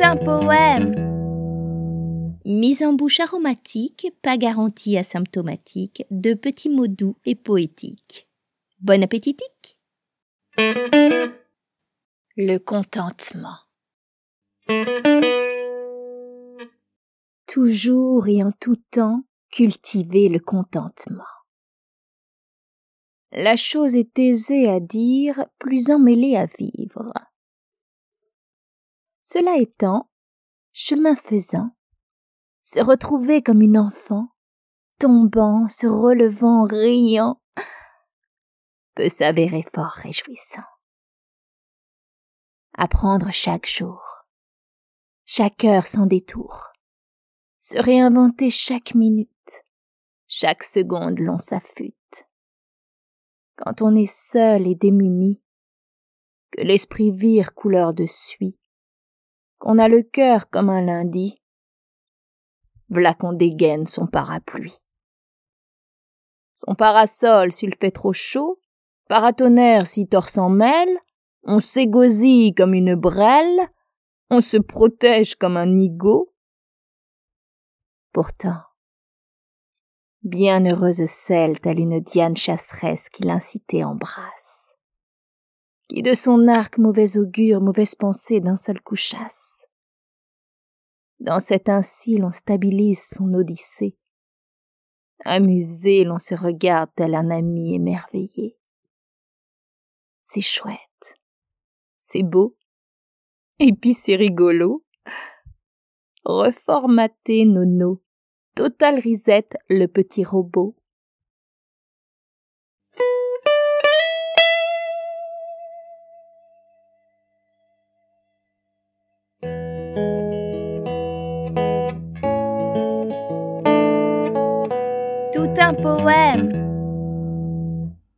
un poème. Mise en bouche aromatique, pas garantie asymptomatique, de petits mots doux et poétiques. Bon appétitique. Le contentement. Toujours et en tout temps, cultiver le contentement. La chose est aisée à dire, plus emmêlée à vivre. Cela étant, chemin faisant, se retrouver comme une enfant, tombant, se relevant, riant, peut s'avérer fort réjouissant. Apprendre chaque jour, chaque heure sans détour, se réinventer chaque minute, chaque seconde l'on s'affûte. Quand on est seul et démuni, que l'esprit vire couleur de suie, qu'on a le cœur comme un lundi, v'là qu'on dégaine son parapluie. Son parasol s'il fait trop chaud, paratonnerre si tort s'en mêle, on s'égosille comme une brêle, on se protège comme un nigaud. Pourtant, bien heureuse celle telle une Diane chasseresse qui l'incitait embrasse qui de son arc mauvais augure, mauvaise pensée d'un seul coup chasse. Dans cet ainsi l'on stabilise son odyssée. Amusé, l'on se regarde tel un ami émerveillé. C'est chouette, c'est beau, et puis c'est rigolo. Reformater Nono, Total Reset le petit robot. Tout un poème.